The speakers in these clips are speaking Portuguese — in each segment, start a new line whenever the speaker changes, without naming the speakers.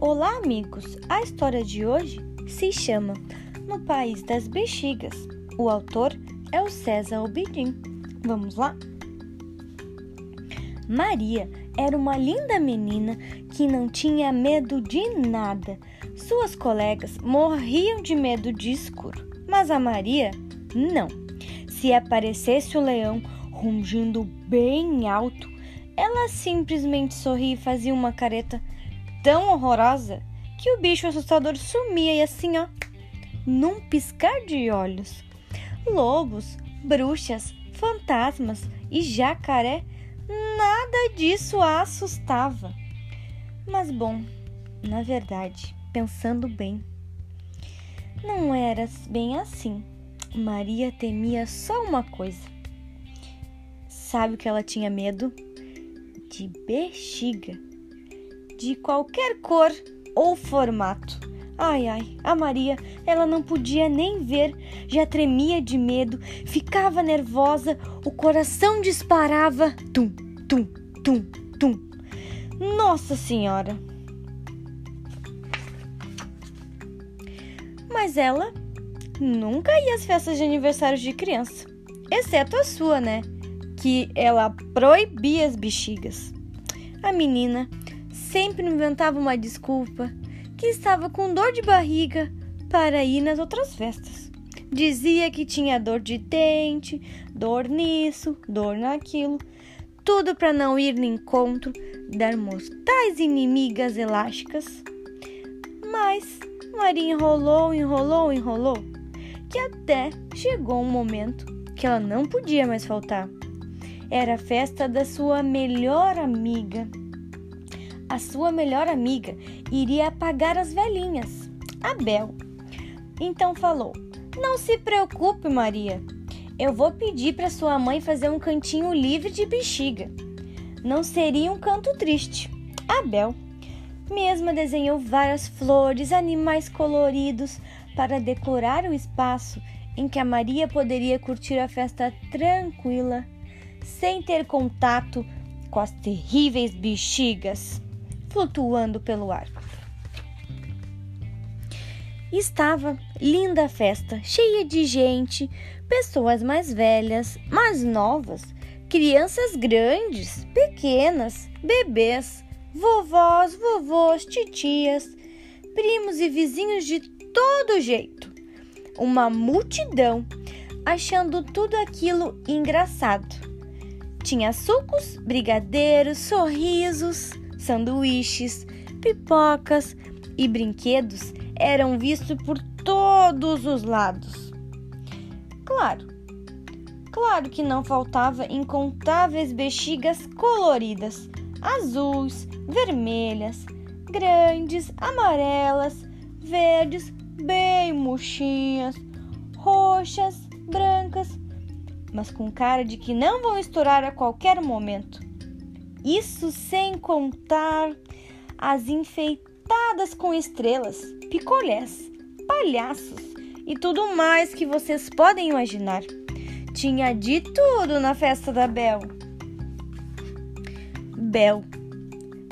Olá, amigos! A história de hoje se chama No País das Bexigas. O autor é o César Obidim. Vamos lá? Maria era uma linda menina que não tinha medo de nada. Suas colegas morriam de medo de escuro, mas a Maria não. Se aparecesse o leão rungindo bem alto, ela simplesmente sorria e fazia uma careta tão horrorosa que o bicho assustador sumia e assim, ó, num piscar de olhos. Lobos, bruxas, fantasmas e jacaré, nada disso a assustava. Mas bom, na verdade, pensando bem, não era bem assim. Maria temia só uma coisa. Sabe o que ela tinha medo? De bexiga de qualquer cor ou formato. Ai, ai, a Maria, ela não podia nem ver, já tremia de medo, ficava nervosa, o coração disparava. Tum, tum, tum, tum. Nossa Senhora! Mas ela nunca ia às festas de aniversário de criança, exceto a sua, né? Que ela proibia as bexigas. A menina sempre inventava uma desculpa que estava com dor de barriga para ir nas outras festas. Dizia que tinha dor de dente, dor nisso, dor naquilo, tudo para não ir no encontro das mortais inimigas elásticas. Mas Maria enrolou, enrolou, enrolou, que até chegou um momento que ela não podia mais faltar. Era a festa da sua melhor amiga a sua melhor amiga iria pagar as velhinhas, a Bel. Então falou: Não se preocupe, Maria. Eu vou pedir para sua mãe fazer um cantinho livre de bexiga. Não seria um canto triste. A Bel mesma desenhou várias flores, animais coloridos para decorar o espaço em que a Maria poderia curtir a festa tranquila, sem ter contato com as terríveis bexigas flutuando pelo ar. Estava linda a festa, cheia de gente, pessoas mais velhas, mais novas, crianças grandes, pequenas, bebês, vovós, vovôs, titias, primos e vizinhos de todo jeito. Uma multidão achando tudo aquilo engraçado. Tinha sucos, brigadeiros, sorrisos, sanduíches, pipocas e brinquedos eram vistos por todos os lados. Claro, claro que não faltava incontáveis bexigas coloridas, azuis, vermelhas, grandes, amarelas, verdes, bem murchinhas, roxas, brancas, mas com cara de que não vão estourar a qualquer momento. Isso sem contar as enfeitadas com estrelas, picolés, palhaços e tudo mais que vocês podem imaginar. Tinha de tudo na festa da Bel. Bel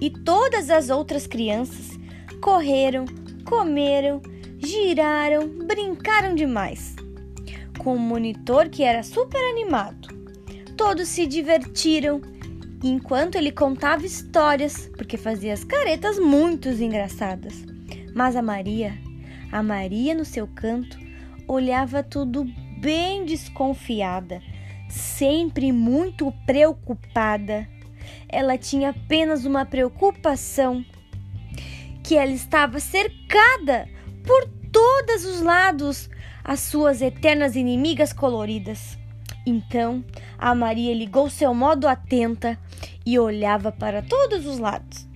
e todas as outras crianças correram, comeram, giraram, brincaram demais. Com o monitor que era super animado. Todos se divertiram enquanto ele contava histórias, porque fazia as caretas muito engraçadas. Mas a Maria, a Maria no seu canto, olhava tudo bem desconfiada, sempre muito preocupada. Ela tinha apenas uma preocupação: que ela estava cercada por todos os lados as suas eternas inimigas coloridas. Então, a Maria ligou seu modo atenta e olhava para todos os lados.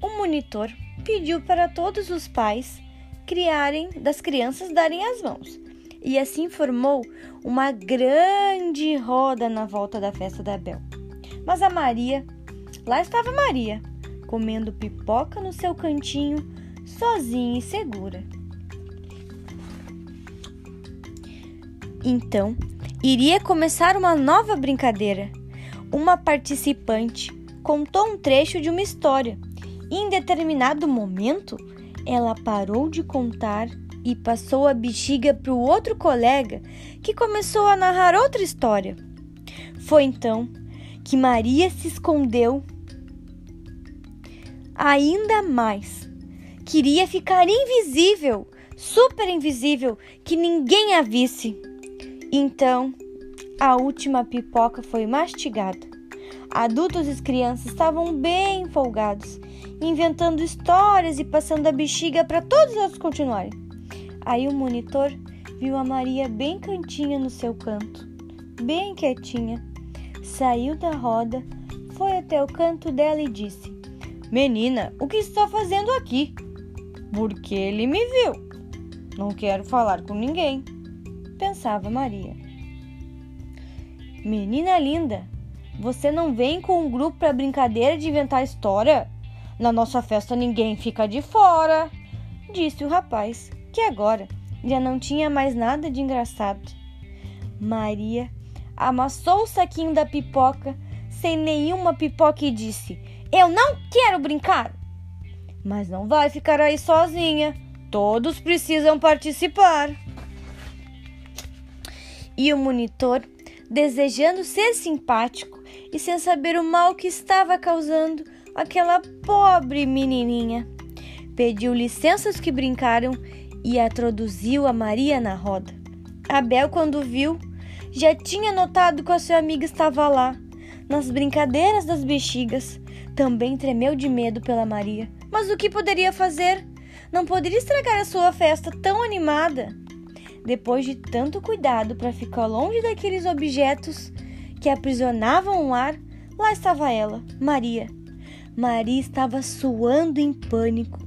O monitor pediu para todos os pais criarem das crianças darem as mãos. E assim formou uma grande roda na volta da festa da Bel. Mas a Maria, lá estava Maria, comendo pipoca no seu cantinho, sozinha e segura. Então, iria começar uma nova brincadeira. Uma participante contou um trecho de uma história Em determinado momento, ela parou de contar e passou a bexiga para o outro colega, que começou a narrar outra história. Foi então que Maria se escondeu ainda mais. Queria ficar invisível, super invisível, que ninguém a visse. Então, a última pipoca foi mastigada. Adultos e crianças estavam bem folgados, inventando histórias e passando a bexiga para todos os outros continuarem. Aí o monitor viu a Maria bem cantinha no seu canto, bem quietinha. Saiu da roda, foi até o canto dela e disse: Menina, o que está fazendo aqui? Porque ele me viu. Não quero falar com ninguém, pensava Maria. Menina linda, você não vem com um grupo para brincadeira de inventar história? Na nossa festa ninguém fica de fora, disse o rapaz, que agora já não tinha mais nada de engraçado. Maria amassou o saquinho da pipoca sem nenhuma pipoca e disse: eu não quero brincar. Mas não vai ficar aí sozinha. Todos precisam participar. E o monitor, desejando ser simpático e sem saber o mal que estava causando aquela pobre menininha, pediu licença aos que brincaram e introduziu a Maria na roda. Abel, quando viu, já tinha notado que a sua amiga estava lá, nas brincadeiras das bexigas, também tremeu de medo pela Maria. Mas o que poderia fazer? Não poderia estragar a sua festa tão animada. Depois de tanto cuidado para ficar longe daqueles objetos que aprisionavam o ar, lá estava ela, Maria. Maria estava suando em pânico,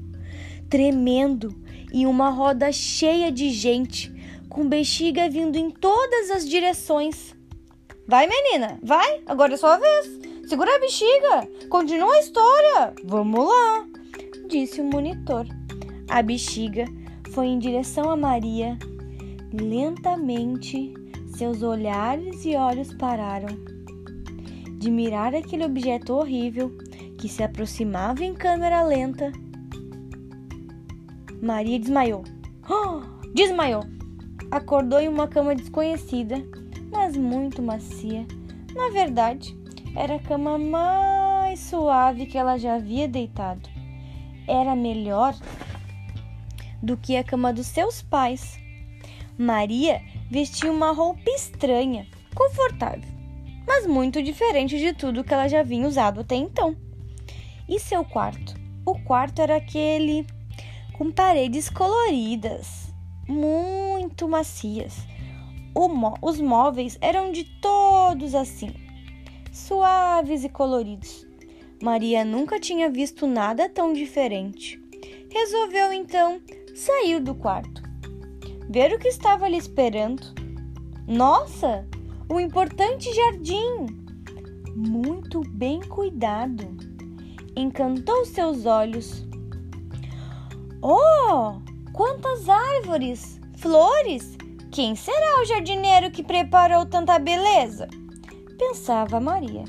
tremendo em uma roda cheia de gente, com bexiga vindo em todas as direções. Vai, menina, vai, agora é sua vez. Segura a bexiga! Continua a história! Vamos lá! Disse o monitor. A bexiga foi em direção a Maria. Lentamente, seus olhares e olhos pararam de mirar aquele objeto horrível que se aproximava em câmera lenta. Maria desmaiou. Oh, desmaiou! Acordou em uma cama desconhecida, mas muito macia. Na verdade, era a cama mais suave que ela já havia deitado. Era melhor do que a cama dos seus pais. Maria vestia uma roupa estranha, confortável, mas muito diferente de tudo que ela já vinha usado até então. E seu quarto? O quarto era aquele com paredes coloridas, muito macias. os móveis eram de todos assim, suaves e coloridos. Maria nunca tinha visto nada tão diferente. Resolveu então sair do quarto, ver o que estava ali esperando. Nossa, um importante jardim! Muito bem cuidado. Encantou seus olhos. Oh, quantas árvores, flores! Quem será o jardineiro que preparou tanta beleza? pensava Maria.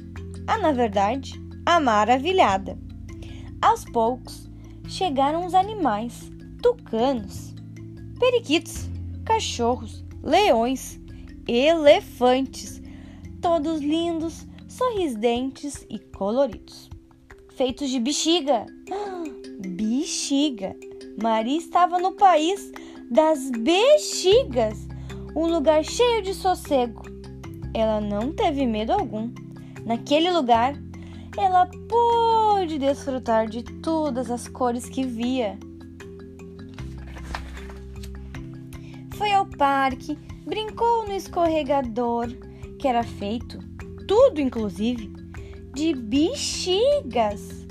Ah, na verdade, a maravilhada. Aos poucos chegaram os animais: tucanos, periquitos, cachorros, leões, elefantes, todos lindos, sorridentes e coloridos. Feitos de bexiga. bexiga! Maria estava no país das bexigas, um lugar cheio de sossego ela não teve medo algum. Naquele lugar, ela pôde desfrutar de todas as cores que via. Parque, brincou no escorregador, que era feito, tudo inclusive, de bexigas.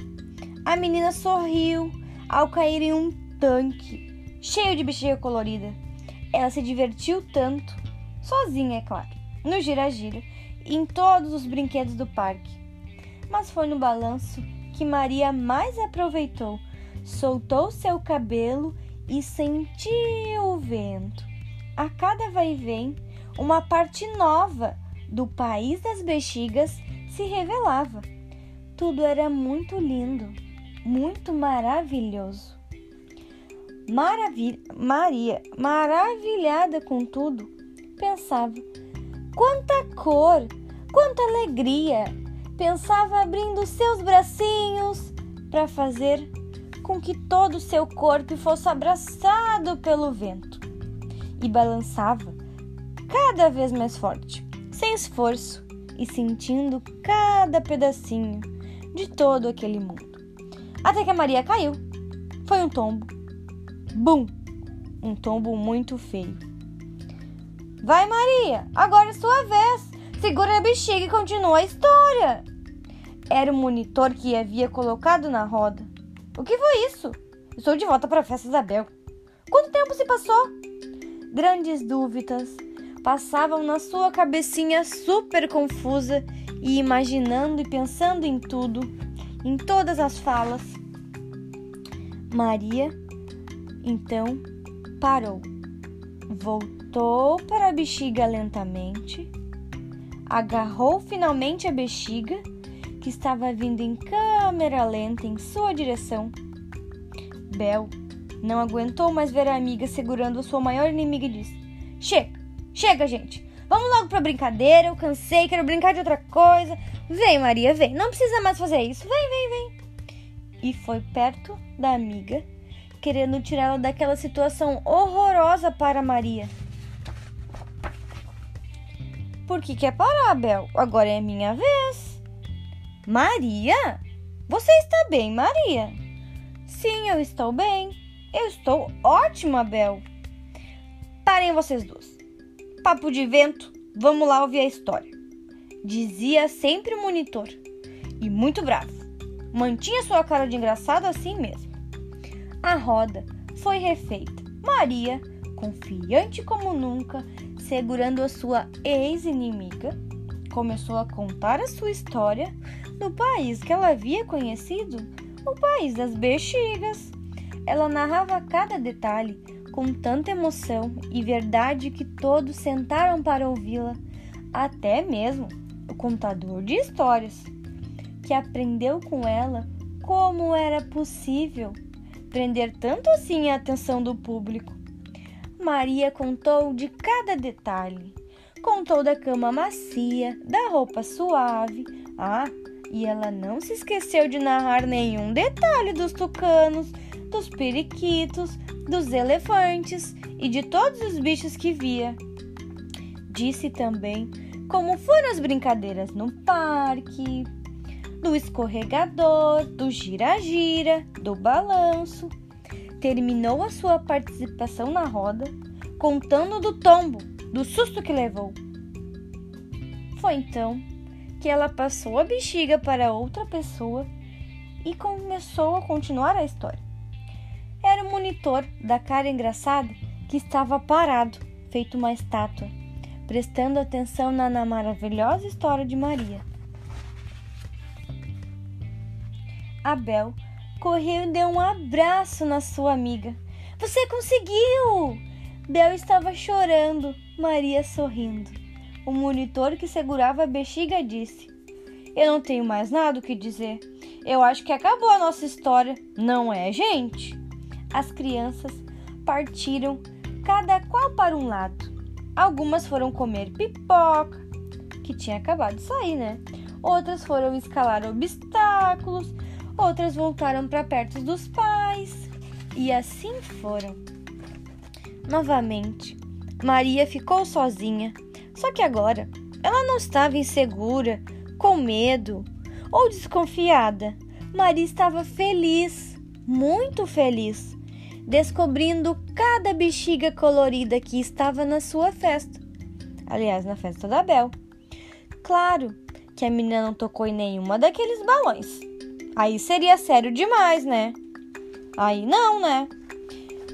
A menina sorriu ao cair em um tanque cheio de bexiga colorida. Ela se divertiu tanto, sozinha, é claro no gira-gira e em todos os brinquedos do parque. Mas foi no balanço que Maria mais aproveitou. Soltou seu cabelo e sentiu o vento. A cada vai uma parte nova do país das bexigas se revelava. Tudo era muito lindo. muito maravilhoso. Maravilha, Maria, maravilhada com tudo, pensava: quanta cor, quanta alegria! Pensava abrindo seus bracinhos para fazer com que todo o seu corpo fosse abraçado pelo vento e balançava cada vez mais forte, sem esforço e sentindo cada pedacinho de todo aquele mundo. Até que a Maria caiu. Foi um tombo. Bum! Um tombo muito feio. Vai, Maria, agora é sua vez. Segura a bexiga e continua a história. Era o monitor que havia colocado na roda. O que foi isso? Estou de volta para a festa Isabel. Quanto tempo se passou? Grandes dúvidas passavam na sua cabecinha super confusa e imaginando e pensando em tudo, em todas as falas. Maria então parou, voltou para a bexiga lentamente, agarrou finalmente a bexiga que estava vindo em câmera lenta em sua direção. Bel não aguentou mais ver a amiga segurando a sua maior inimiga e disse: Chega, chega, gente. Vamos logo pra brincadeira. Eu cansei, quero brincar de outra coisa. Vem, Maria, vem. Não precisa mais fazer isso. Vem, vem, vem. E foi perto da amiga, querendo tirá-la daquela situação horrorosa para Maria. Por que quer parar, Bel? Agora é minha vez. Maria? Você está bem, Maria? Sim, eu estou bem. Eu estou ótima, Bel. Parem vocês duas. Papo de vento, vamos lá ouvir a história. Dizia sempre o monitor. E muito bravo. Mantinha sua cara de engraçado assim mesmo. A roda foi refeita. Maria, confiante como nunca, segurando a sua ex-inimiga, começou a contar a sua história no país que ela havia conhecido, o país das bexigas. Ela narrava cada detalhe com tanta emoção e verdade que todos sentaram para ouvi-la, até mesmo o contador de histórias, que aprendeu com ela como era possível prender tanto assim a atenção do público. Maria contou de cada detalhe. Contou da cama macia, da roupa suave, ah, e ela não se esqueceu de narrar nenhum detalhe dos tucanos, dos periquitos, dos elefantes e de todos os bichos que via. Disse também como foram as brincadeiras no parque, do escorregador, do gira-gira, do balanço. Terminou a sua participação na roda contando do tombo, do susto que levou. Foi então que ela passou a bexiga para outra pessoa e começou a continuar a história. O monitor da cara engraçada que estava parado, feito uma estátua, prestando atenção na, na maravilhosa história de Maria. Abel correu e deu um abraço na sua amiga. Você conseguiu! Bel estava chorando, Maria sorrindo. O monitor que segurava a bexiga disse: Eu não tenho mais nada o que dizer. Eu acho que acabou a nossa história, não é, gente? As crianças partiram, cada qual para um lado. Algumas foram comer pipoca, que tinha acabado de sair, né? Outras foram escalar obstáculos, outras voltaram para perto dos pais. E assim foram. Novamente, Maria ficou sozinha só que agora ela não estava insegura, com medo ou desconfiada. Maria estava feliz, muito feliz, descobrindo cada bexiga colorida que estava na sua festa. Aliás, na festa da Bel. Claro que a menina não tocou em nenhuma daqueles balões. Aí seria sério demais, né? Aí não, né?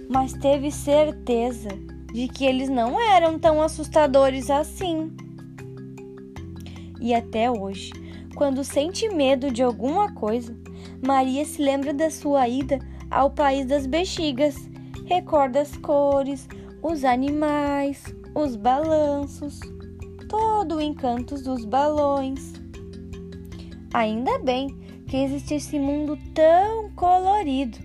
Mas teve certeza de que eles não eram tão assustadores assim. E até hoje, quando sente medo de alguma coisa, Maria se lembra da sua ida ao país das bexigas, recorda as cores, os animais, os balanços, todo o encanto dos balões. Ainda bem que existe esse mundo tão colorido.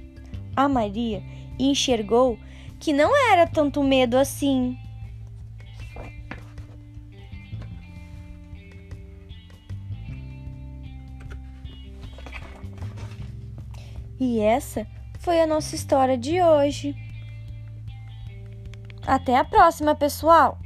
A Maria enxergou que não era tanto medo assim. E essa foi a nossa história de hoje. Até a próxima, pessoal!